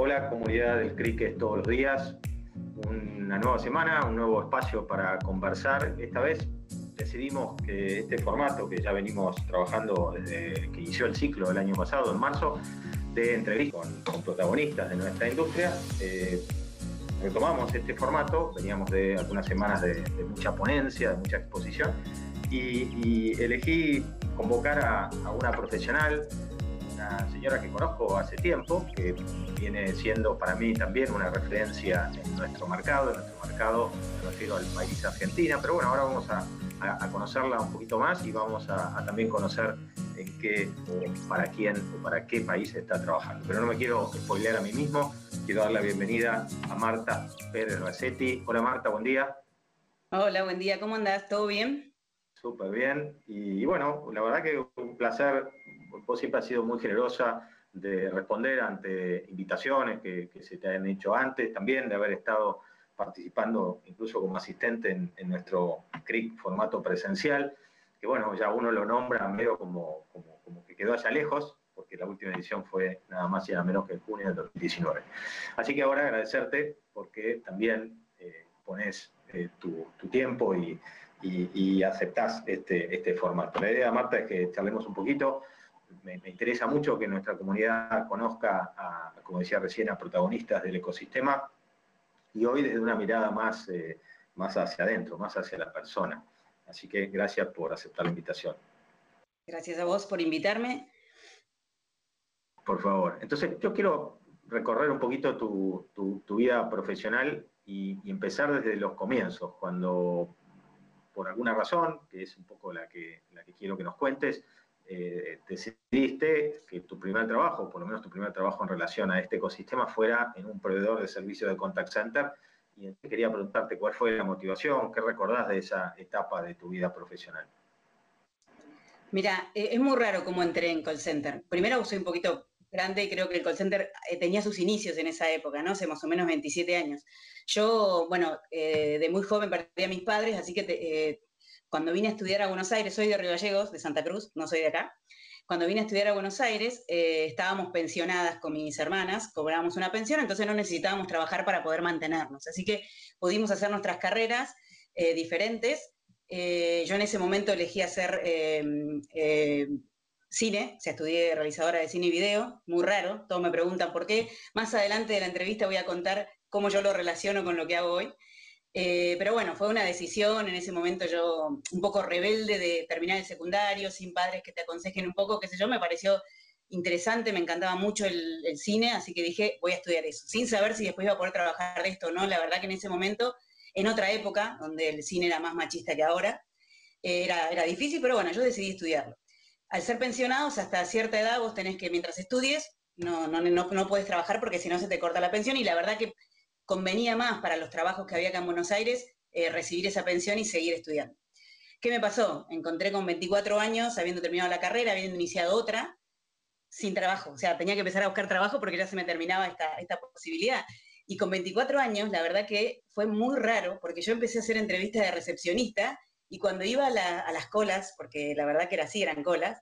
Hola comunidad del Cricket todos los días, una nueva semana, un nuevo espacio para conversar. Esta vez decidimos que este formato que ya venimos trabajando desde que inició el ciclo del año pasado, en marzo, de entrevistas con, protagonistas de nuestra industria, eh, retomamos este formato, veníamos de algunas semanas de, mucha ponencia, de mucha exposición, y, elegí convocar a, a una profesional una señora que conozco hace tiempo, que viene siendo para mí también una referencia en nuestro mercado, en nuestro mercado, me refiero al país Argentina, pero bueno, ahora vamos a, conocerla un poquito más y vamos a, también conocer en qué o para quién o para qué país está trabajando. Pero no me quiero spoilear a mí mismo, quiero dar la bienvenida a Marta Pérez Racetti. Hola Marta, buen día. Hola, buen día, ¿cómo andás? ¿Todo bien? Súper bien. Y, bueno, la verdad que un placer vos siempre has sido muy generosa de responder ante invitaciones que, se te han hecho antes, también de haber estado participando incluso como asistente en, nuestro CRIC formato presencial, que bueno, ya uno lo nombra medio como, como, que quedó allá lejos, porque la última edición fue nada más y nada menos que en junio del 2019. Así que ahora agradecerte porque también eh, pones eh, tu, tiempo y, y, aceptás este, este formato. La idea, Marta, es que charlemos un poquito me, interesa mucho que nuestra comunidad conozca, a, como decía recién, a protagonistas del ecosistema y hoy desde una mirada más, eh, más hacia adentro, más hacia la persona. Así que gracias por aceptar la invitación. Gracias a vos por invitarme. Por favor. Entonces, yo quiero recorrer un poquito tu, vida profesional y, y, empezar desde los comienzos, cuando por alguna razón, que es un poco la que, la que quiero que nos cuentes, eh, decidiste que tu primer trabajo, por lo menos tu primer trabajo en relación a este ecosistema, fuera en un proveedor de servicios de contact center. Y quería preguntarte cuál fue la motivación, qué recordás de esa etapa de tu vida profesional. Mira, eh, es muy raro cómo entré en call center. Primero soy un poquito grande y creo que el call center eh, tenía sus inicios en esa época, ¿no? Hace más o menos 27 años. Yo, bueno, de muy joven perdí a mis padres, así que cuando vine a estudiar a Buenos Aires, soy de Río Gallegos, de Santa Cruz, no soy de acá. Cuando vine a estudiar a Buenos Aires, eh, estábamos pensionadas con mis hermanas, cobrábamos una pensión, entonces no necesitábamos trabajar para poder mantenernos. Así que pudimos hacer nuestras carreras eh, diferentes. Eh, yo en ese momento elegí hacer cine, o sea, estudié realizadora de cine y video, muy raro, todos me preguntan por qué. Más adelante de la entrevista voy a contar cómo yo lo relaciono con lo que hago hoy. Eh, pero bueno, fue una decisión, en ese momento yo un poco rebelde de terminar el secundario, sin padres que te aconsejen un poco, qué sé yo, me pareció interesante, me encantaba mucho el, cine, así que dije, voy a estudiar eso, sin saber si después iba a poder trabajar de esto o no, la verdad que en ese momento, en otra época, donde el cine era más machista que ahora, eh, era, era difícil, pero bueno, yo decidí estudiarlo. Al ser pensionados, hasta cierta edad vos tenés que, mientras estudies, no, no, no, no puedes trabajar porque si no se te corta la pensión y la verdad que convenía más para los trabajos que había acá en Buenos Aires eh, recibir esa pensión y seguir estudiando. ¿Qué me pasó? Encontré con 24 años, habiendo terminado la carrera, habiendo iniciado otra, sin trabajo. O sea, tenía que empezar a buscar trabajo porque ya se me terminaba esta, esta posibilidad. Y con 24 años, la verdad que fue muy raro, porque yo empecé a hacer entrevistas de recepcionista y cuando iba a, a, las colas, porque la verdad que era así, eran colas,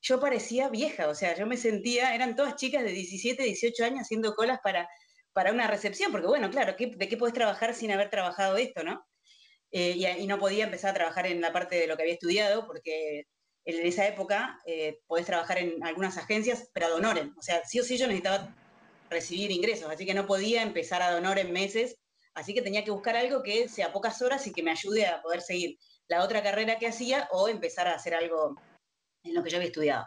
yo parecía vieja, o sea, yo me sentía, eran todas chicas de 17, 18 años haciendo colas para para una recepción, porque bueno, claro, ¿de qué puedes trabajar sin haber trabajado esto, no? Eh, y, no podía empezar a trabajar en la parte de lo que había estudiado, porque en esa época eh, podés trabajar en algunas agencias, pero a honorem. O sea, sí o sí yo necesitaba recibir ingresos, así que no podía empezar a donar en meses, así que tenía que buscar algo que sea pocas horas y que me ayude a poder seguir la otra carrera que hacía o empezar a hacer algo en lo que yo había estudiado.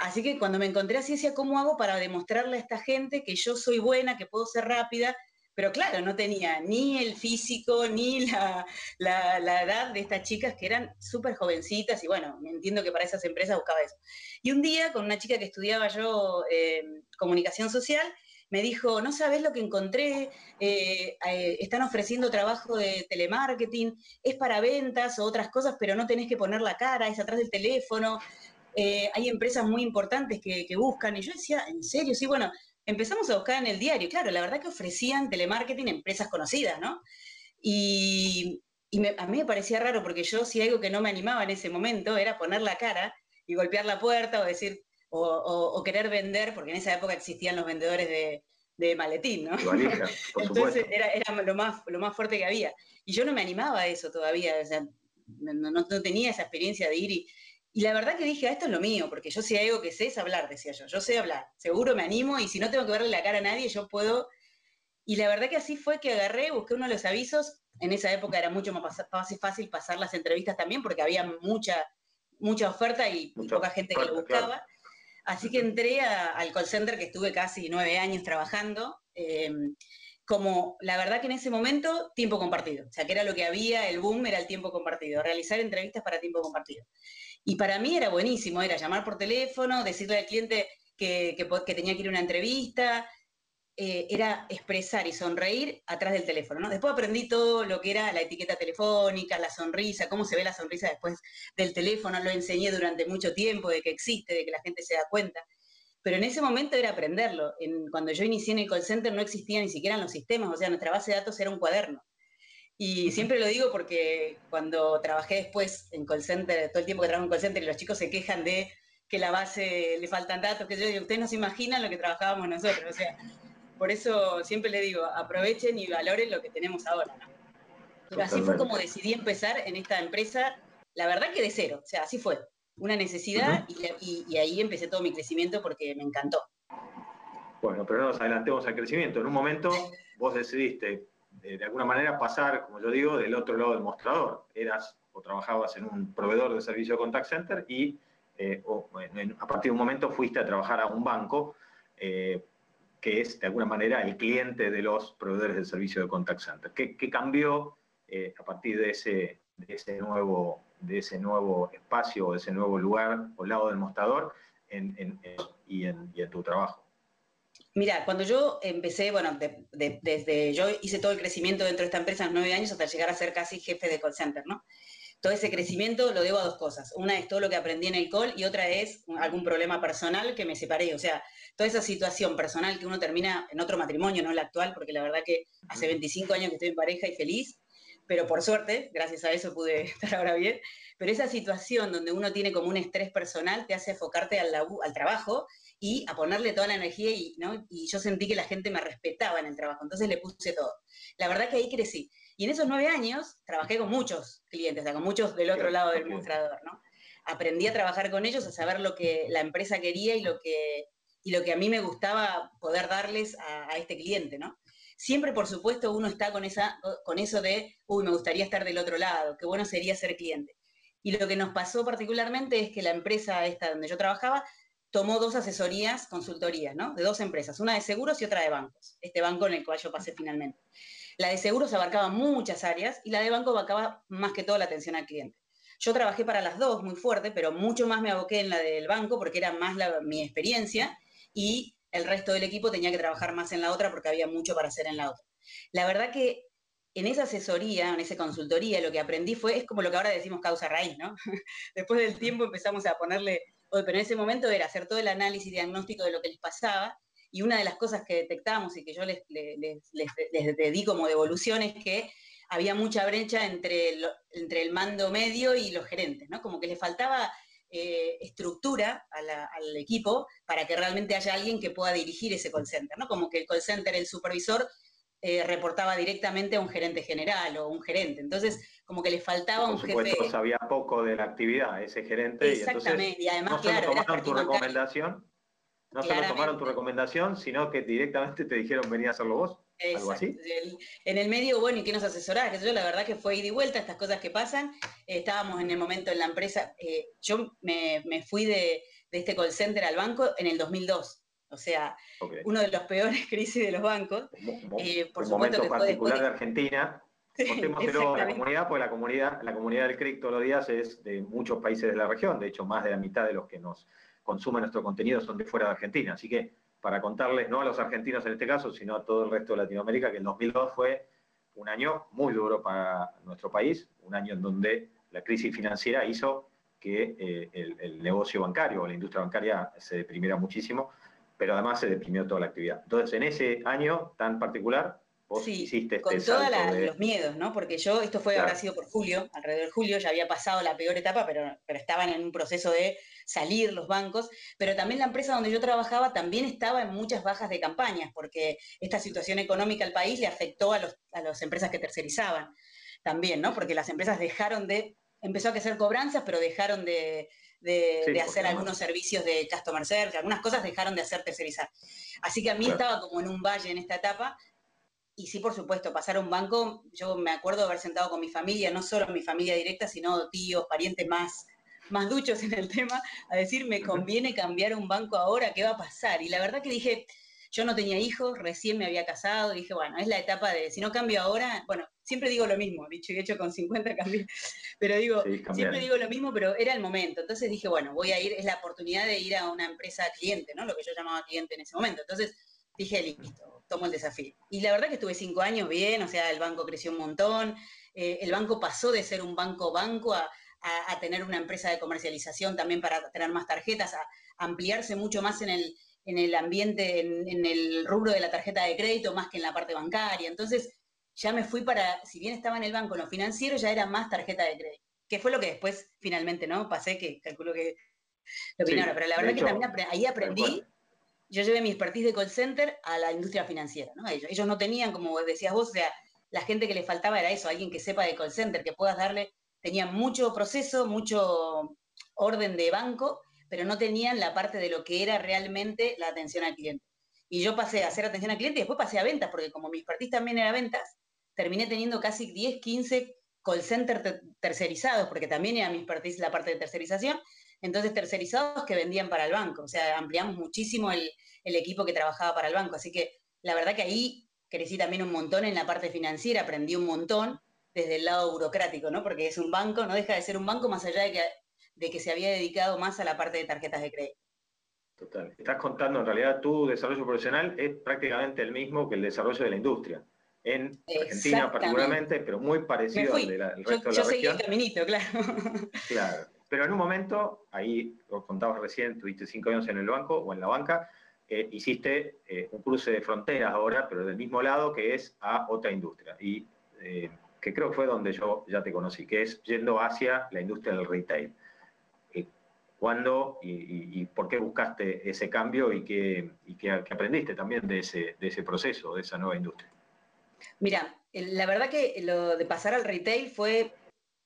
Así que cuando me encontré así decía, ¿cómo hago para demostrarle a esta gente que yo soy buena, que puedo ser rápida? Pero claro, no tenía ni el físico, ni la, edad de estas chicas que eran súper jovencitas y bueno, entiendo que para esas empresas buscaba eso. Y un día con una chica que estudiaba yo eh, comunicación social, me dijo, no sabes lo que encontré, eh, eh, están ofreciendo trabajo de telemarketing, es para ventas o otras cosas, pero no tenés que poner la cara, es atrás del teléfono, eh, hay empresas muy importantes que, buscan, y yo decía, ¿en serio? Sí, bueno, empezamos a buscar en el diario, claro, la verdad que ofrecían telemarketing empresas conocidas, ¿no? Y, a mí me parecía raro porque yo si algo que no me animaba en ese momento era poner la cara y golpear la puerta o decir, o, querer vender, porque en esa época existían los vendedores de, de maletín, ¿no? Entonces era, era, lo, más, lo más fuerte que había. Y yo no me animaba a eso todavía, o sea, no, no, tenía esa experiencia de ir y, y la verdad que dije, ah, esto es lo mío, porque yo si hay algo que sé es hablar, decía yo, yo sé hablar, seguro me animo y si no tengo que verle la cara a nadie, yo puedo. Y la verdad que así fue que agarré, busqué uno de los avisos, en esa época era mucho más fácil pasar las entrevistas también porque había mucha, mucha oferta y poca gente que lo buscaba. Así que entré al call center que estuve casi nueve años trabajando. Em, como la verdad que en ese momento, tiempo compartido. O sea, que era lo que había, el boom era el tiempo compartido, realizar entrevistas para tiempo compartido. Y para mí era buenísimo, era llamar por teléfono, decirle al cliente que, tenía que ir a una entrevista, eh, era expresar y sonreír atrás del teléfono. ¿no? Después aprendí todo lo que era la etiqueta telefónica, la sonrisa, cómo se ve la sonrisa después del teléfono, lo enseñé durante mucho tiempo, de que existe, de que la gente se da cuenta. Pero en ese momento era aprenderlo. cuando yo inicié en el call center no existían ni siquiera los sistemas, o sea, nuestra base de datos era un cuaderno. Y siempre lo digo porque cuando trabajé después en call center, todo el tiempo que trabajo en call center y los chicos se quejan de que la base le faltan datos, que yo digo, ustedes no se imaginan lo que trabajábamos nosotros. O sea, por eso siempre le digo, aprovechen y valoren lo que tenemos ahora. Así fue como decidí empezar en esta empresa, la verdad que de cero, o sea, así fue, una necesidad y, y ahí empecé todo mi crecimiento porque me encantó. Bueno, pero no nos adelantemos al crecimiento. En un momento vos decidiste de, alguna manera pasar, como yo digo, del otro lado del mostrador. Eras o trabajabas en un proveedor de servicio de contact center y eh, a partir de un momento fuiste a trabajar a un banco eh, que es de alguna manera el cliente de los proveedores del servicio de contact center. ¿Qué, cambió eh, a partir de ese, de, ese nuevo, de ese nuevo espacio, de ese nuevo lugar o lado del mostrador y en tu trabajo? Mira, cuando yo empecé, bueno, desde yo hice todo el crecimiento dentro de esta empresa en nueve años hasta llegar a ser casi jefe de call center, ¿no? Todo ese crecimiento lo debo a dos cosas. Una es todo lo que aprendí en el call y otra es algún problema personal que me separé. O sea, toda esa situación personal que uno termina en otro matrimonio, no el actual, porque la verdad que hace 25 años que estoy en pareja y feliz, pero por suerte, gracias a eso pude estar ahora bien. Pero esa situación donde uno tiene como un estrés personal te hace enfocarte al, al trabajo y a ponerle toda la energía y, ¿no? y yo sentí que la gente me respetaba en el trabajo, entonces le puse todo. La verdad que ahí crecí. Y en esos nueve años trabajé con muchos clientes, o sea, con muchos del otro lado del mostrador, ¿no? Aprendí a trabajar con ellos, a saber lo que la empresa quería y lo que, y lo que a mí me gustaba poder darles a, este cliente, ¿no? Siempre, por supuesto, uno está con, esa, con eso de, uy, me gustaría estar del otro lado, qué bueno sería ser cliente. Y lo que nos pasó particularmente es que la empresa esta donde yo trabajaba tomó dos asesorías, consultorías, ¿no? De dos empresas, una de seguros y otra de bancos. Este banco en el cual yo pasé finalmente. La de seguros abarcaba muchas áreas y la de banco abarcaba más que todo la atención al cliente. Yo trabajé para las dos muy fuerte, pero mucho más me aboqué en la del banco porque era más mi experiencia y el resto del equipo tenía que trabajar más en la otra porque había mucho para hacer en la otra. La verdad que en esa asesoría, en esa consultoría, lo que aprendí fue, es como lo que ahora decimos causa raíz, ¿no? Después del tiempo empezamos a ponerle pero en ese momento era hacer todo el análisis diagnóstico de lo que les pasaba, y una de las cosas que detectamos y que yo les, les, di como devolución es que había mucha brecha entre, entre el mando medio y los gerentes, ¿no? Como que le faltaba eh, estructura al equipo para que realmente haya alguien que pueda dirigir ese call center, ¿no? Como que el call center, el supervisor, eh, reportaba directamente a un gerente general o un gerente. Entonces, como que le faltaba un jefe. sabía poco de la actividad ese gerente. Exactamente, y, además, no claro. tomaron tu recomendación, no solo tomaron tu recomendación, sino que directamente te dijeron venir a hacerlo vos. ¿Algo así? En el medio, bueno, ¿y qué nos asesorás? Que yo la verdad que fue ida y vuelta, estas cosas que pasan. Eh, estábamos en el momento en la empresa, eh, yo me, fui de, de, este call center al banco en el 2002. O sea, uno de los peores crisis de los bancos. Eh, por un momento particular de Argentina. Contémoselo a la comunidad, porque la comunidad, la comunidad del CRIC todos los días es de muchos países de la región. De hecho, más de la mitad de los que nos consumen nuestro contenido son de fuera de Argentina. Así que para contarles, no a los argentinos en este caso, sino a todo el resto de Latinoamérica, que el 2002 fue un año muy duro para nuestro país, un año en donde la crisis financiera hizo que eh, el, el, negocio bancario o la industria bancaria se deprimiera muchísimo pero además se deprimió toda la actividad. Entonces, en ese año tan particular, sí, este con todos los miedos, ¿no? Porque yo, esto fue, habrá sido por julio, alrededor de julio, ya había pasado la peor etapa, pero, pero estaban en un proceso de salir los bancos, pero también la empresa donde yo trabajaba también estaba en muchas bajas de campañas, porque esta situación económica al país le afectó a, los, a las empresas que tercerizaban también, ¿no? Porque las empresas dejaron de, empezó a hacer cobranzas, pero dejaron de, de, hacer algunos servicios de customer service, algunas cosas dejaron de hacer tercerizar. Así que a mí estaba como en un valle en esta etapa. Y sí, por supuesto, pasar a un banco, yo me acuerdo de haber sentado con mi familia, no solo mi familia directa, sino tíos, parientes más, más duchos en el tema, a decir, me conviene cambiar un banco ahora, ¿qué va a pasar? Y la verdad que dije, yo no tenía hijos, recién me había casado, dije, bueno, es la etapa de, si no cambio ahora, bueno, siempre digo lo mismo, dicho y hecho con 50 cambios, pero digo, siempre digo lo mismo, pero era el momento. Entonces dije, bueno, voy a ir, es la oportunidad de ir a una empresa cliente, ¿no? Lo que yo llamaba cliente en ese momento. Entonces dije, listo, tomo el desafío. Y la verdad que estuve cinco años bien, o sea, el banco creció un montón, eh, el banco pasó de ser un banco-banco a, tener una empresa de comercialización también para tener más tarjetas, a ampliarse mucho más en el, en el ambiente, en, el rubro de la tarjeta de crédito, más que en la parte bancaria. Entonces, ya me fui para, si bien estaba en el banco, en lo financiero, ya era más tarjeta de crédito. Que fue lo que después, finalmente, ¿no? Pasé, que calculo que lo opinaron. pero la verdad que también ahí aprendí, yo llevé mi expertise de call center a la industria financiera, ¿no? Ellos, ellos no tenían, como decías vos, o sea, la gente que le faltaba era eso, alguien que sepa de call center, que puedas darle, tenían mucho proceso, mucho orden de banco, pero no tenían la parte de lo que era realmente la atención al cliente. Y yo pasé a hacer atención al cliente y después pasé a ventas, porque como mi expertise también era ventas, terminé teniendo casi 10, 15 call center tercerizados, porque también era mi expertise la parte de tercerización, entonces tercerizados que vendían para el banco, o sea, ampliamos muchísimo el, el equipo que trabajaba para el banco, así que la verdad que ahí crecí también un montón en la parte financiera, aprendí un montón desde el lado burocrático, ¿no? Porque es un banco, no deja de ser un banco más allá de que de que se había dedicado más a la parte de tarjetas de crédito. Total. Estás contando, en realidad, tu desarrollo profesional es prácticamente el mismo que el desarrollo de la industria. En Argentina particularmente, pero muy parecido al del resto de la región. Yo seguí el caminito, claro. Claro. Pero en un momento, ahí os contabas recién, tuviste cinco años en el banco o en la banca, eh, hiciste eh, un cruce de fronteras ahora, pero del mismo lado, que es a otra industria. Y eh, que creo que fue donde yo ya te conocí, que es yendo hacia la industria del retail. ¿Cuándo y, por qué buscaste ese cambio y qué, aprendiste también de ese, de ese proceso, de esa nueva industria? Mira, la verdad que lo de pasar al retail fue,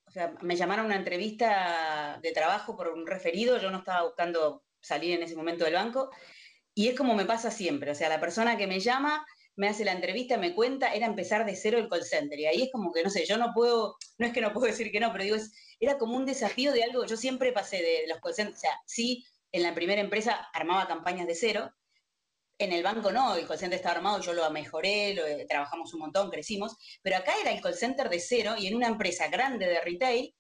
o sea, me llamaron a una entrevista de trabajo por un referido, yo no estaba buscando salir en ese momento del banco, y es como me pasa siempre, o sea, la persona que me llama me hace la entrevista, me cuenta, era empezar de cero el call center. Y ahí es como que, no sé, yo no puedo, no es que no puedo decir que no, pero digo, es, era como un desafío de algo, yo siempre pasé de los call centers, o sea, sí, en la primera empresa armaba campañas de cero, en el banco no, el call center estaba armado, yo lo mejoré, lo, eh, trabajamos un montón, crecimos, pero acá era el call center de cero y en una empresa grande de retail,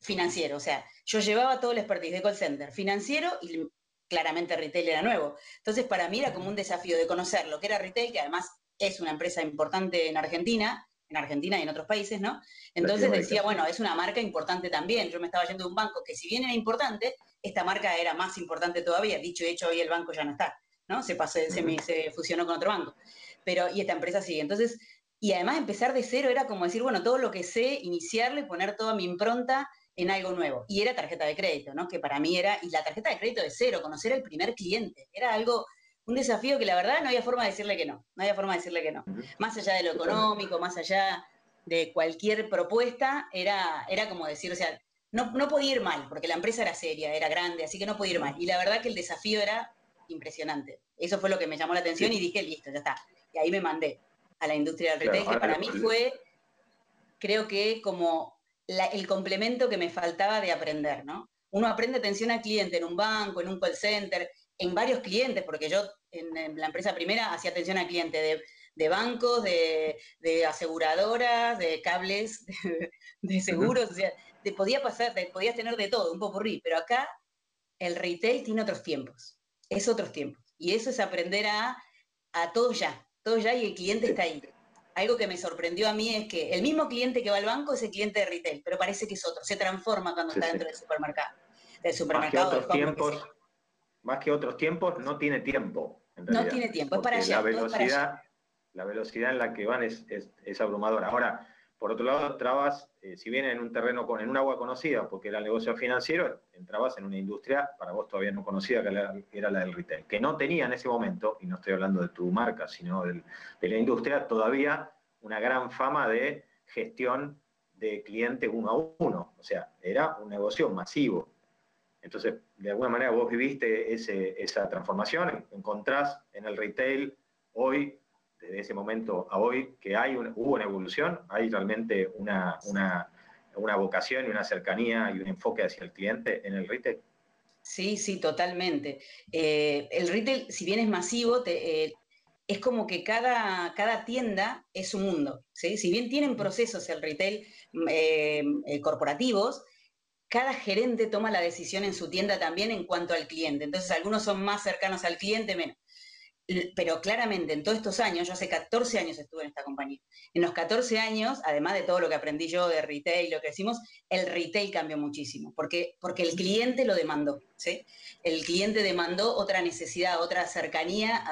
financiero, o sea, yo llevaba todo el expertise de call center financiero y claramente retail era nuevo. Entonces, para mí era como un desafío de conocer lo que era retail, que además es una empresa importante en Argentina, en Argentina y en otros países, ¿no? Entonces decía, bueno, es una marca importante también. Yo me estaba yendo de un banco que si bien era importante, esta marca era más importante todavía. Dicho y hecho, hoy el banco ya no está, ¿no? Se, pasó, se, se fusionó con otro banco. Pero, y esta empresa sigue. Entonces, y además empezar de cero era como decir, bueno, todo lo que sé, iniciarle, poner toda mi impronta en algo nuevo. Y era tarjeta de crédito, ¿no? Que para mí era, y la tarjeta de crédito de cero, conocer al primer cliente. Era algo, un desafío que la verdad no había forma de decirle que no. No había forma de decirle que no. Más allá de lo económico, más allá de cualquier propuesta, era, era como decir, o sea, no, no podía ir mal, porque la empresa era seria, era grande, así que no podía ir mal. Y la verdad que el desafío era impresionante. Eso fue lo que me llamó la atención y dije, listo, ya está. Y ahí me mandé a la industria del retail, que para mí fue, creo que como el complemento que me faltaba de aprender, ¿no? Uno aprende atención al cliente en un banco, en un call center, en varios clientes, porque yo en, la empresa primera hacía atención al cliente de, bancos, de, aseguradoras, de cables, de, seguros, o sea, te podía pasar, te podías tener de todo, un poco rí, pero acá el retail tiene otros tiempos, es otros tiempos. Y eso es aprender a, a todo ya, todo ya y el cliente está ahí algo que me sorprendió a mí es que el mismo cliente que va al banco es el cliente de retail, pero parece que es otro, se transforma cuando está dentro del supermercado. Del supermercado. Más que otros tiempos, más que otros tiempos, no tiene tiempo. no tiene tiempo, es para allá. La velocidad, la velocidad en la que van es, es, abrumadora. Ahora, por otro lado, trabas, eh, si bien en un terreno, con, en un agua conocida, porque era el negocio financiero, entrabas en una industria, para vos todavía no conocida, que era, la del retail, que no tenía en ese momento, y no estoy hablando de tu marca, sino de la industria, todavía una gran fama de gestión de cliente uno a uno. O sea, era un negocio masivo. Entonces, de alguna manera vos viviste esa transformación, encontrás en el retail hoy, desde ese momento a hoy, que hay hubo una evolución, hay realmente una, vocación y una cercanía y un enfoque hacia el cliente en el retail. Sí, sí, totalmente. Eh, el retail, si bien es masivo, eh, es como que cada, cada tienda es un mundo. Si bien tienen procesos el retail eh, corporativos, cada gerente toma la decisión en su tienda también en cuanto al cliente. Entonces, algunos son más cercanos al cliente, menos. Pero claramente, en todos estos años, yo hace 14 años estuve en esta compañía. En los 14 años, además de todo lo que aprendí yo de retail, lo que decimos, el retail cambió muchísimo, porque, porque el cliente lo demandó. ¿sí? El cliente demandó otra necesidad, otra cercanía,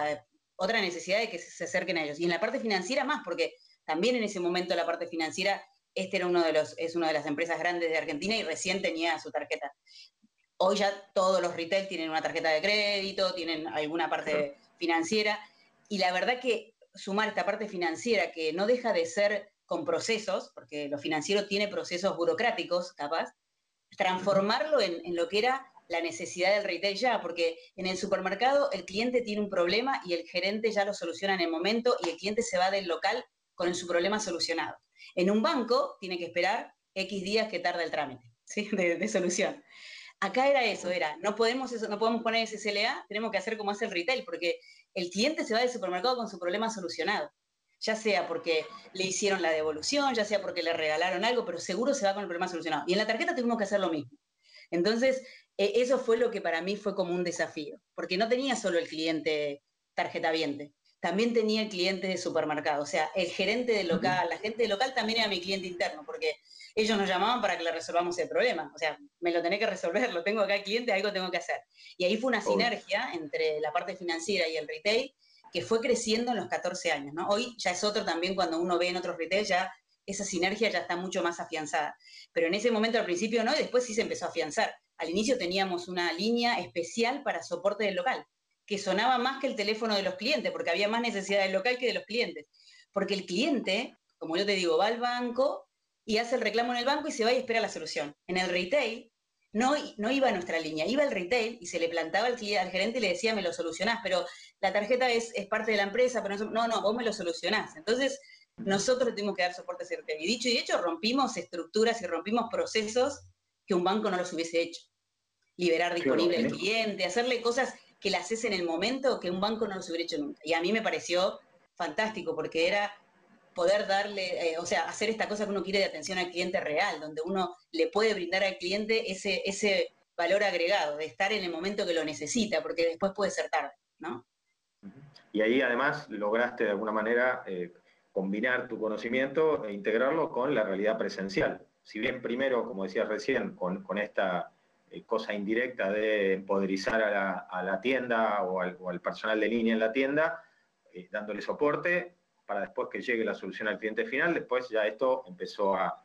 otra necesidad de que se acerquen a ellos. Y en la parte financiera más, porque también en ese momento la parte financiera este era uno de los, es una de las empresas grandes de Argentina y recién tenía su tarjeta. Hoy ya todos los retail tienen una tarjeta de crédito, tienen alguna parte financiera, y la verdad que sumar esta parte financiera que no deja de ser con procesos, porque lo financiero tiene procesos burocráticos, capaz, transformarlo en, en lo que era la necesidad del retail ya, porque en el supermercado el cliente tiene un problema y el gerente ya lo soluciona en el momento y el cliente se va del local con su problema solucionado. En un banco tiene que esperar X días que tarda el trámite de, solución. Acá era eso, era, no podemos, eso, no podemos poner ese tenemos que hacer como hace el retail, porque el cliente se va del supermercado con su problema solucionado. Ya sea porque le hicieron la devolución, ya sea porque le regalaron algo, pero seguro se va con el problema solucionado. Y en la tarjeta tuvimos que hacer lo mismo. Entonces, e, eso fue lo que para mí fue como un desafío, porque no tenía solo el cliente tarjeta viente, también tenía clientes de supermercado, o sea, el gerente del local, la gente del local también era mi cliente interno, porque ellos nos llamaban para que le resolvamos el problema, o sea, me lo tenés que resolver, lo tengo acá el cliente, algo tengo que hacer. Y ahí fue una sinergia entre la parte financiera y el retail que fue creciendo en los 14 años, ¿no? Hoy ya es otro también cuando uno ve en otros retail, ya esa sinergia ya está mucho más afianzada. Pero en ese momento al principio no, y después sí se empezó a afianzar. Al inicio teníamos una línea especial para soporte del local que sonaba más que el teléfono de los clientes, porque había más necesidad del local que de los clientes. Porque el cliente, como yo te digo, va al banco y hace el reclamo en el banco y se va y espera la solución. En el retail no, no iba a nuestra línea, iba al retail y se le plantaba al, al gerente y le decía, me lo solucionás, pero la tarjeta es, parte de la empresa, pero no, no, no, vos me lo solucionás. Entonces, nosotros tuvimos que dar soporte a ese retail. Y dicho y hecho, rompimos estructuras y rompimos procesos que un banco no los hubiese hecho. Liberar disponible al cliente, hacerle cosas que la haces en el momento que un banco no lo hubiera hecho nunca. Y a mí me pareció fantástico porque era poder darle, eh, o sea, hacer esta cosa que uno quiere de atención al cliente real, donde uno le puede brindar al cliente ese, ese valor agregado, de estar en el momento que lo necesita, porque después puede ser tarde, ¿no? Y ahí además lograste de alguna manera eh, combinar tu conocimiento e integrarlo con la realidad presencial. Si bien primero, como decías recién, con, con esta cosa indirecta de empoderizar a la, tienda o al, personal de línea en la tienda, eh, dándole soporte para después que llegue la solución al cliente final. Después ya esto empezó a,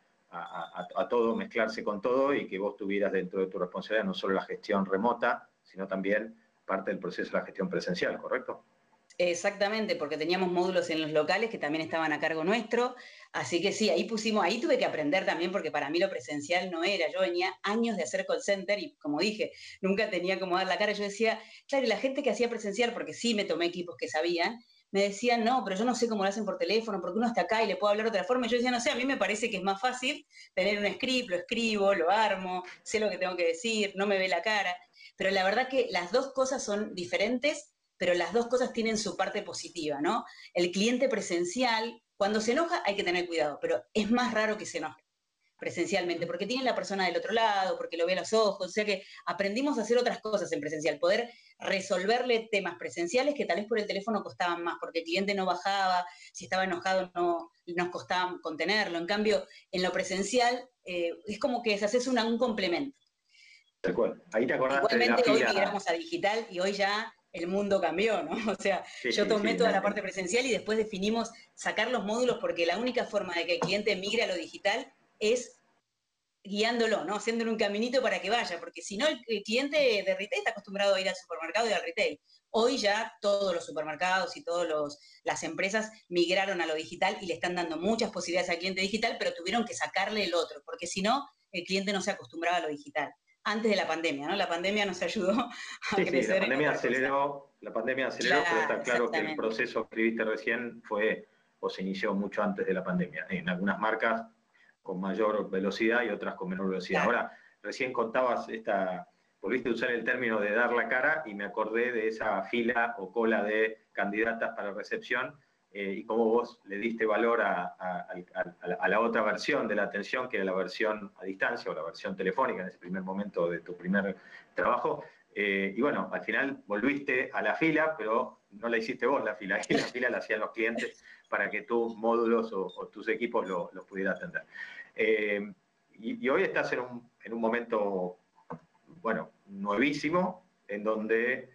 todo mezclarse con todo y que vos tuvieras dentro de tu responsabilidad no solo la gestión remota, sino también parte del proceso de la gestión presencial, ¿correcto? Exactamente, porque teníamos módulos en los locales que también estaban a cargo nuestro, así que sí, ahí pusimos, ahí tuve que aprender también porque para mí lo presencial no era, yo venía años de hacer call center y como dije, nunca tenía como dar la cara, yo decía, claro, y la gente que hacía presencial, porque sí me tomé equipos que sabían, me decían, no, pero yo no sé cómo lo hacen por teléfono, porque uno está acá y le puedo hablar de otra forma. Y yo decía, no sé, a mí me parece que es más fácil tener un script, lo escribo, lo armo, sé lo que tengo que decir, no me ve la cara. Pero la verdad que las dos cosas son diferentes pero las dos cosas tienen su parte positiva, ¿no? El cliente presencial, cuando se enoja hay que tener cuidado, pero es más raro que se enoje presencialmente, porque tiene la persona del otro lado, porque lo ve a los ojos, o sea que aprendimos a hacer otras cosas en presencial, poder resolverle temas presenciales que tal vez por el teléfono costaban más, porque el cliente no bajaba, si estaba enojado no nos costaba contenerlo, en cambio en lo presencial eh, es como que se hace un complemento. Tal cual. Ahí te acordaste Igualmente hoy migramos a digital y hoy ya el mundo cambió, ¿no? O sea, yo tomé toda la parte presencial y después definimos sacar los módulos porque la única forma de que el cliente migre a lo digital es guiándolo, ¿no? Haciéndole un caminito para que vaya, porque si no, el, cliente de retail está acostumbrado a ir al supermercado y al retail. Hoy ya todos los supermercados y todas las empresas migraron a lo digital y le están dando muchas posibilidades al cliente digital, pero tuvieron que sacarle el otro, porque si no, el cliente no se acostumbraba a lo digital. Antes de la pandemia, ¿no? La pandemia nos ayudó a crecer. Sí, la pandemia aceleró, la pandemia aceleró, pero está claro que el proceso que escribiste recién fue o se inició mucho antes de la pandemia. En algunas marcas con mayor velocidad y otras con menor velocidad. Ahora, recién contabas esta, volviste a usar el término de dar la cara y me acordé de esa fila o cola de candidatas para recepción eh, y cómo vos le diste valor a, la otra versión de la atención, que era la versión a distancia o la versión telefónica en ese primer momento de tu primer trabajo. Eh, y bueno, al final volviste a la fila, pero no la hiciste vos la fila, la fila la hacían los clientes para que tus módulos o, tus equipos los lo pudieran atender. Eh, y, hoy estás en un, en un momento, bueno, nuevísimo, en donde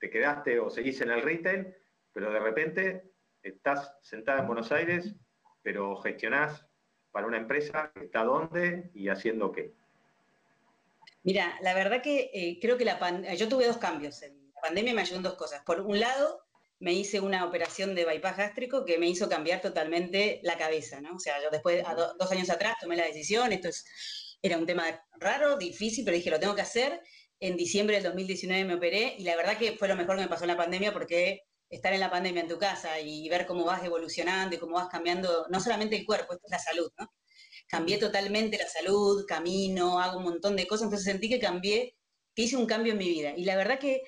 te quedaste o seguís en el retail, pero de repente estás sentada en Buenos Aires, pero gestionás para una empresa que está dónde y haciendo qué. Mira, la verdad que eh, creo que la yo tuve dos cambios. La pandemia me ayudó en dos cosas. Por un lado, me hice una operación de bypass gástrico que me hizo cambiar totalmente la cabeza, ¿no? O sea, yo después, dos años atrás, tomé la decisión, esto es, era un tema raro, difícil, pero dije, lo tengo que hacer. En diciembre del 2019 me operé y la verdad que fue lo mejor que me pasó en la pandemia porque estar en la pandemia en tu casa y ver cómo vas evolucionando y cómo vas cambiando, no solamente el cuerpo, esto es la salud, ¿no? Cambié totalmente la salud, camino, hago un montón de cosas, entonces sentí que cambié, que hice un cambio en mi vida. Y la verdad que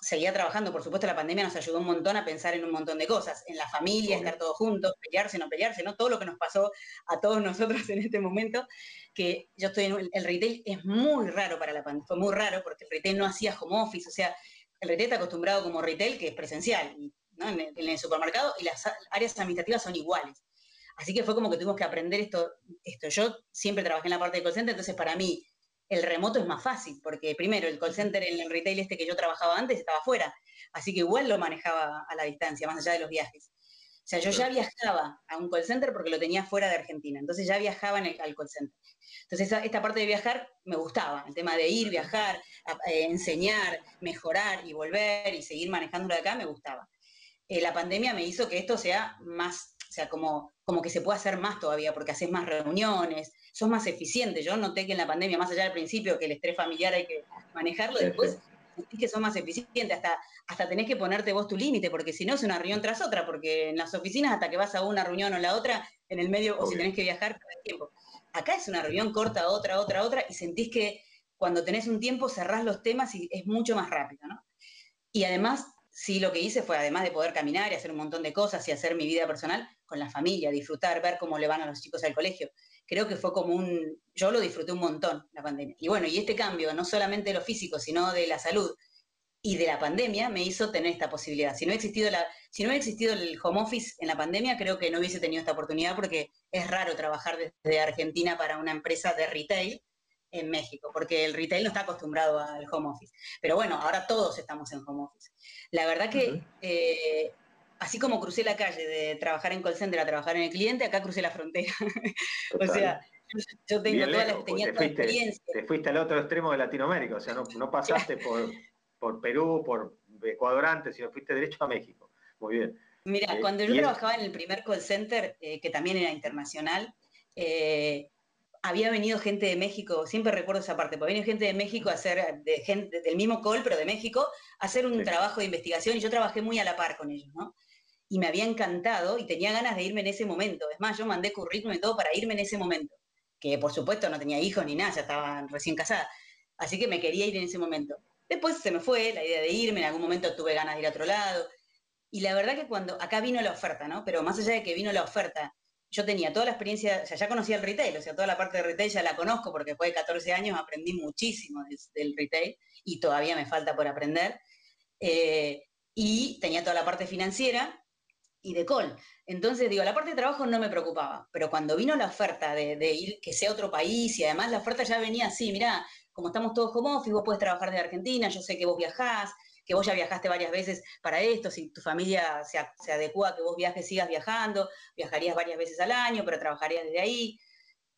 seguía trabajando, por supuesto la pandemia nos ayudó un montón a pensar en un montón de cosas, en la familia, estar todos juntos, pelearse, no pelearse, ¿no? Todo lo que nos pasó a todos nosotros en este momento, que yo estoy en el retail es muy raro para la pandemia, fue muy raro porque el retail no hacía home office, o sea, el retail está acostumbrado como retail que es presencial, en, el, supermercado y las áreas administrativas son iguales. Así que fue como que tuvimos que aprender esto, esto. Yo siempre trabajé en la parte de call center, entonces para mí el remoto es más fácil, porque primero el call center en el retail este que yo trabajaba antes estaba fuera, así que igual lo manejaba a la distancia, más allá de los viajes. O sea, yo ya viajaba a un call center porque lo tenía fuera de Argentina, entonces ya viajaba en el, al call center. Entonces esta parte de viajar me gustaba, el tema de ir, viajar, eh, enseñar, mejorar y volver y seguir manejándolo de acá me gustaba. Eh, la pandemia me hizo que esto sea más, o sea, como, como que se pueda hacer más todavía, porque haces más reuniones, sos más eficiente. Yo noté que en la pandemia, más allá del principio, que el estrés familiar hay que manejarlo, después que sos más eficiente, hasta, hasta tenés que ponerte vos tu límite, porque si no es una reunión tras otra, porque en las oficinas hasta que vas a una reunión o la otra, en el medio, o si tenés que viajar, el tiempo. Acá es una reunión corta, otra, otra, otra, y sentís que cuando tenés un tiempo cerrás los temas y es mucho más rápido, ¿no? Y además, sí, lo que hice fue, además de poder caminar y hacer un montón de cosas y hacer mi vida personal, con la familia, disfrutar, ver cómo le van a los chicos al colegio creo que fue como un, yo lo disfruté un montón la pandemia. Y bueno, y este cambio, no solamente de lo físico, sino de la salud y de la pandemia, me hizo tener esta posibilidad. Si no, existido la, si no hubiera existido el home office en la pandemia, creo que no hubiese tenido esta oportunidad porque es raro trabajar desde Argentina para una empresa de retail en México, porque el retail no está acostumbrado al home office. Pero bueno, ahora todos estamos en home office. La verdad que así como crucé la calle de trabajar en call center a trabajar en el cliente, acá crucé la frontera. o sea, yo tengo toda la, tenía toda experiencia. Te fuiste al otro extremo de Latinoamérica, o sea, no, pasaste por, por Perú, por Ecuador antes, sino fuiste derecho a México. Muy bien. Mira, eh, cuando yo trabajaba en el primer call center, eh, que también era internacional, eh, había venido gente de México, siempre recuerdo esa parte, porque había venido gente de México a hacer, de gente, del mismo call, pero de México, a hacer un trabajo de investigación y yo trabajé muy a la par con ellos, ¿no? Y me había encantado y tenía ganas de irme en ese momento. Es más, yo mandé currículum y todo para irme en ese momento, que por supuesto no tenía hijos ni nada, ya estaba recién casada, así que me quería ir en ese momento. Después se me fue la idea de irme, en algún momento tuve ganas de ir a otro lado, y la verdad que cuando acá vino la oferta, ¿no? Pero más allá de que vino la oferta, yo tenía toda la experiencia, o sea, ya conocía el retail, o sea, toda la parte de retail ya la conozco porque después de 14 años aprendí muchísimo del, retail y todavía me falta por aprender. Eh, y tenía toda la parte financiera y de call. Entonces, digo, la parte de trabajo no me preocupaba, pero cuando vino la oferta de, ir, que sea otro país, y además la oferta ya venía así, mira, como estamos todos como office, vos puedes trabajar de Argentina, yo sé que vos viajás, que vos ya viajaste varias veces para esto, si tu familia se, se adecua a que vos viajes, sigas viajando, viajarías varias veces al año, pero trabajarías desde ahí.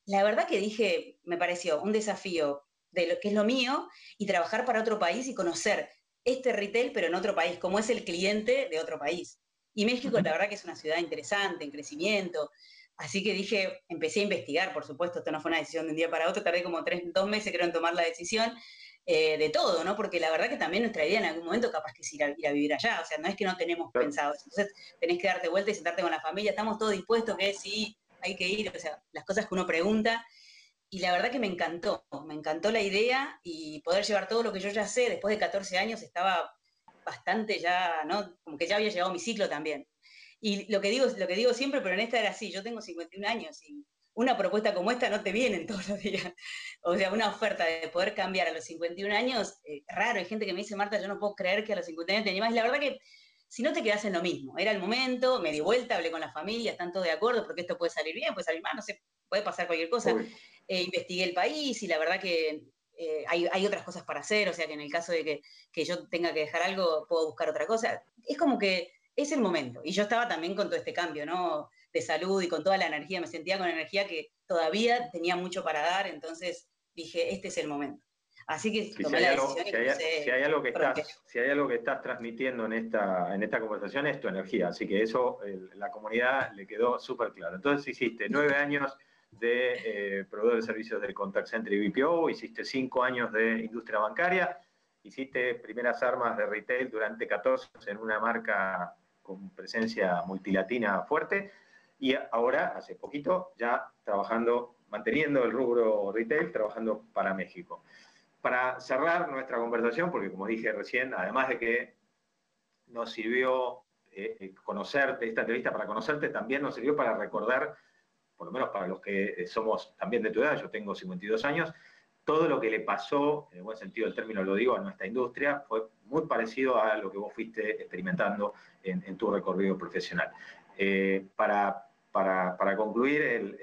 La verdad que dije, me pareció un desafío de lo que es lo mío y trabajar para otro país y conocer este retail, pero en otro país, como es el cliente de otro país. Y México, la verdad que es una ciudad interesante, en crecimiento. Así que dije, empecé a investigar, por supuesto, esto no fue una decisión de un día para otro, tardé como tres, dos meses creo en tomar la decisión eh, de todo, ¿no? Porque la verdad que también nuestra idea en algún momento capaz que es ir a, ir a vivir allá, o sea, no es que no tenemos pensado, entonces tenés que darte vuelta y sentarte con la familia, estamos todos dispuestos que sí, hay que ir, o sea, las cosas que uno pregunta, y la verdad que me encantó, me encantó la idea y poder llevar todo lo que yo ya sé, después de 14 años estaba bastante ya, ¿no? Como que ya había llegado mi ciclo también. Y lo que digo, lo que digo siempre, pero en esta era así, yo tengo 51 años y una propuesta como esta no te viene todos los días. O sea, una oferta de poder cambiar a los 51 años, eh, raro, hay gente que me dice, Marta, yo no puedo creer que a los 51 años tenía más. Y la verdad que si no te quedas en lo mismo, era el momento, me di vuelta, hablé con la familia, están todos de acuerdo, porque esto puede salir bien, puede salir mal, no sé, puede pasar cualquier cosa. Eh, investigué el país y la verdad que eh, hay, otras cosas para hacer, o sea que en el caso de que, yo tenga que dejar algo, puedo buscar otra cosa. Es como que es el momento. Y yo estaba también con todo este cambio, ¿no? De salud y con toda la energía, me sentía con energía que todavía tenía mucho para dar, entonces dije, este es el momento. Así que tomé la decisión si, hay, si, hay, algo que estás, si hay algo que estás transmitiendo en esta, en esta conversación es tu energía, así que eso la comunidad le quedó súper claro. Entonces hiciste nueve años de eh, proveedor de servicios del Contact Center y BPO, hiciste cinco años de industria bancaria, hiciste primeras armas de retail durante 14 en una marca con presencia multilatina fuerte. Y ahora, hace poquito, ya trabajando, manteniendo el rubro retail, trabajando para México. Para cerrar nuestra conversación, porque como dije recién, además de que nos sirvió eh, eh, conocerte, esta entrevista para conocerte, también nos sirvió para recordar por lo menos para los que eh, somos también de tu edad, yo tengo 52 años, todo lo que le pasó, en el buen sentido del término lo digo, a nuestra industria fue muy parecido a lo que vos fuiste experimentando en, tu recorrido profesional. Eh, para, para, concluir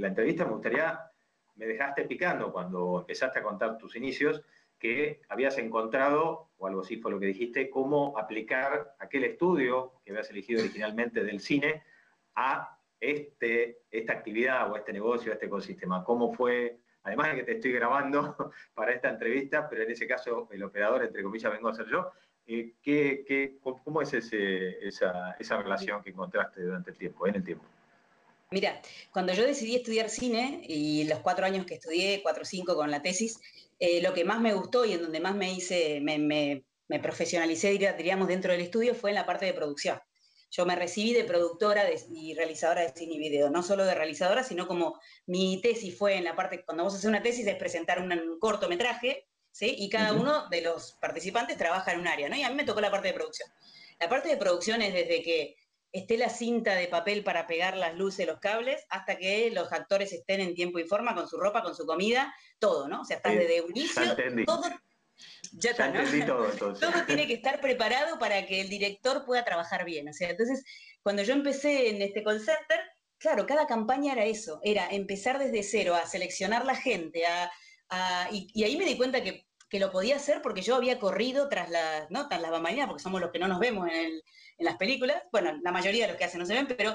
la entrevista, me gustaría, me dejaste picando cuando empezaste a contar tus inicios, que habías encontrado, o algo así fue lo que dijiste, cómo aplicar aquel estudio que habías elegido originalmente del cine a este, esta actividad o este negocio, este ecosistema? ¿Cómo fue? Además de que te estoy grabando para esta entrevista, pero en ese caso el operador, entre comillas, vengo a ser yo. Eh, ¿qué, cómo es esa, relación que encontraste durante el tiempo, en el tiempo? Mira, cuando yo decidí estudiar cine y los cuatro años que estudié, cuatro o cinco con la tesis, eh, lo que más me gustó y en donde más me hice, me, me, me profesionalicé, diríamos, dentro del estudio fue en la parte de producción. Yo me recibí de productora y realizadora de cine y video, no solo de realizadora, sino como mi tesis fue en la parte, cuando vos haces una tesis es presentar un, cortometraje, ¿sí? Y cada uno de los participantes trabaja en un área, ¿no? Y a mí me tocó la parte de producción. La parte de producción es desde que esté la cinta de papel para pegar las luces, los cables, hasta que los actores estén en tiempo y forma, con su ropa, con su comida, todo, ¿no? O sea, estás desde un inicio, todo, ya está, todo, tiene que estar preparado para que el director pueda trabajar bien. O sea, entonces, cuando yo empecé en este call center, claro, cada campaña era eso, era empezar desde cero, a seleccionar la gente, a, y, ahí me di cuenta que, lo podía hacer porque yo había corrido tras las, ¿no? Tras las bambalinas, porque somos los que no nos vemos en, las películas, bueno, la mayoría de los que hacen no se ven, pero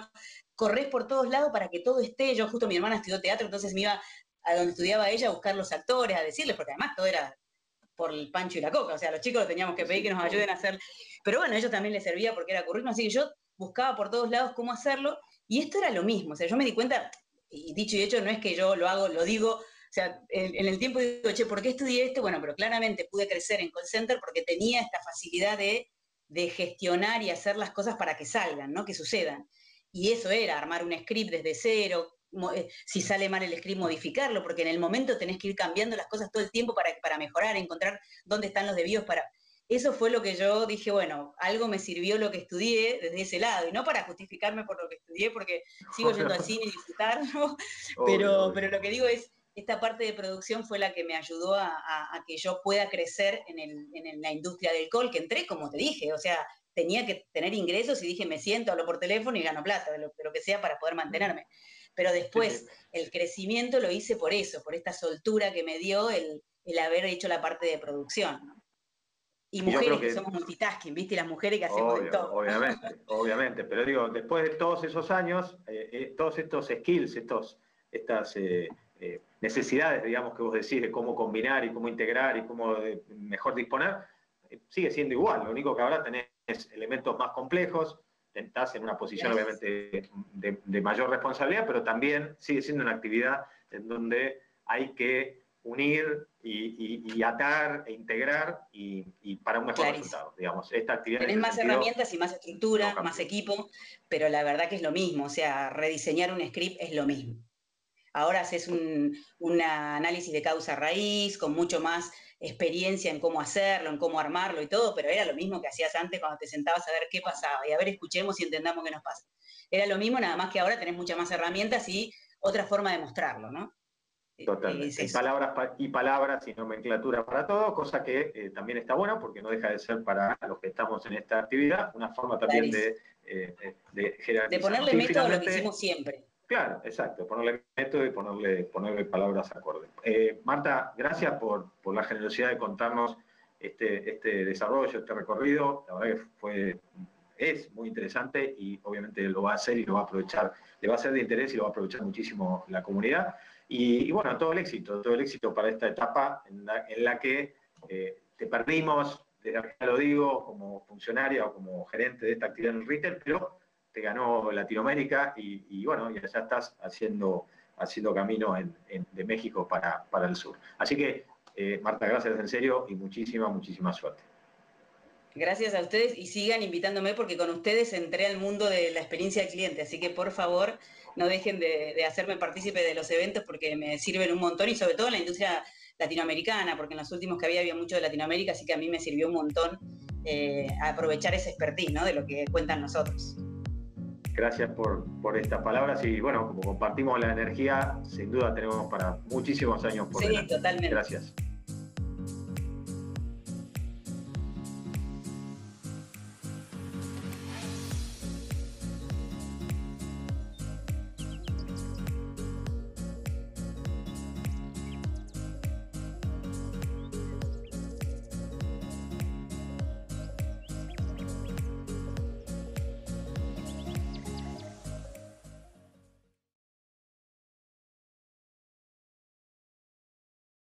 corres por todos lados para que todo esté, yo justo mi hermana estudió teatro, entonces me iba a donde estudiaba ella a buscar los actores, a decirles, porque además todo era por el pancho y la coca. O sea, los chicos lo teníamos que pedir que nos ayuden a hacer. Pero bueno, a ellos también les servía porque era currículum, así que yo buscaba por todos lados cómo hacerlo. Y esto era lo mismo. O sea, yo me di cuenta, y dicho y hecho, no es que yo lo hago, lo digo. O sea, en, el tiempo digo, che, ¿por qué estudié esto? Bueno, pero claramente pude crecer en call center porque tenía esta facilidad de, de gestionar y hacer las cosas para que salgan, ¿no? Que sucedan. Y eso era armar un script desde cero, si sale mal el script, modificarlo, porque en el momento tenés que ir cambiando las cosas todo el tiempo para, para mejorar, encontrar dónde están los desvíos para... Eso fue lo que yo dije, bueno, algo me sirvió lo que estudié desde ese lado, y no para justificarme por lo que estudié, porque sigo yendo al cine y disfrutarlo, pero, pero lo que digo es, esta parte de producción fue la que me ayudó a, que yo pueda crecer en, en, la industria del call, que entré, como te dije, o sea, tenía que tener ingresos y dije, me siento, hablo por teléfono y gano plata, de lo, de lo que sea para poder mantenerme pero después el crecimiento lo hice por eso, por esta soltura que me dio el, haber hecho la parte de producción. Y mujeres que, somos multitasking, ¿viste? Y las mujeres que hacemos de todo. Obviamente, obviamente. Pero digo, después de todos esos años, eh, eh, todos estos skills, estos, estas eh, necesidades, digamos, que vos decís de cómo combinar y cómo integrar y cómo mejor disponer, sigue siendo igual. Lo único que ahora tenés elementos más complejos, estás en una posición obviamente de, mayor responsabilidad, pero también sigue siendo una actividad en donde hay que unir y, atar e integrar y, para un mejor resultado, digamos. Esta actividad Tenés más herramientas y más estructura, más equipo, pero la verdad que es lo mismo, o sea, rediseñar un script es lo mismo. Ahora haces un, un análisis de causa raíz con mucho más experiencia en cómo hacerlo, en cómo armarlo y todo, pero era lo mismo que hacías antes cuando te sentabas a ver qué pasaba y a ver, escuchemos y entendamos qué nos pasa. Era lo mismo, nada más que ahora tenés muchas más herramientas y otra forma de mostrarlo, ¿no? Totalmente. Y palabras y palabras y nomenclatura para todo, cosa que eh, también está buena porque no deja de ser para los que estamos en esta actividad una forma también de, eh, de, de ponerle método a lo que hicimos siempre. Claro, exacto, ponerle método y ponerle, ponerle palabras acorde. Eh, Marta, gracias por, la generosidad de contarnos este, este desarrollo, este recorrido. La verdad que fue, es muy interesante y obviamente lo va a hacer y lo va a aprovechar, le va a ser de interés y lo va a aprovechar muchísimo la comunidad. Y, bueno, todo el éxito, todo el éxito para esta etapa en la, que eh, te perdimos, desde lo digo, como funcionaria o como gerente de esta actividad en el retail, pero ganó Latinoamérica y, bueno, ya estás haciendo, camino de México para, el sur. Así que, eh, Marta, gracias en serio y muchísima, muchísima suerte. Gracias a ustedes y sigan invitándome porque con ustedes entré al mundo de la experiencia del cliente, así que por favor no dejen de, hacerme partícipe de los eventos porque me sirven un montón y sobre todo en la industria latinoamericana, porque en los últimos que había había mucho de Latinoamérica, así que a mí me sirvió un montón eh, aprovechar ese expertise de lo que cuentan nosotros. Gracias por, por, estas palabras y bueno, como compartimos la energía, sin duda tenemos para muchísimos años por sí, totalmente. Gracias.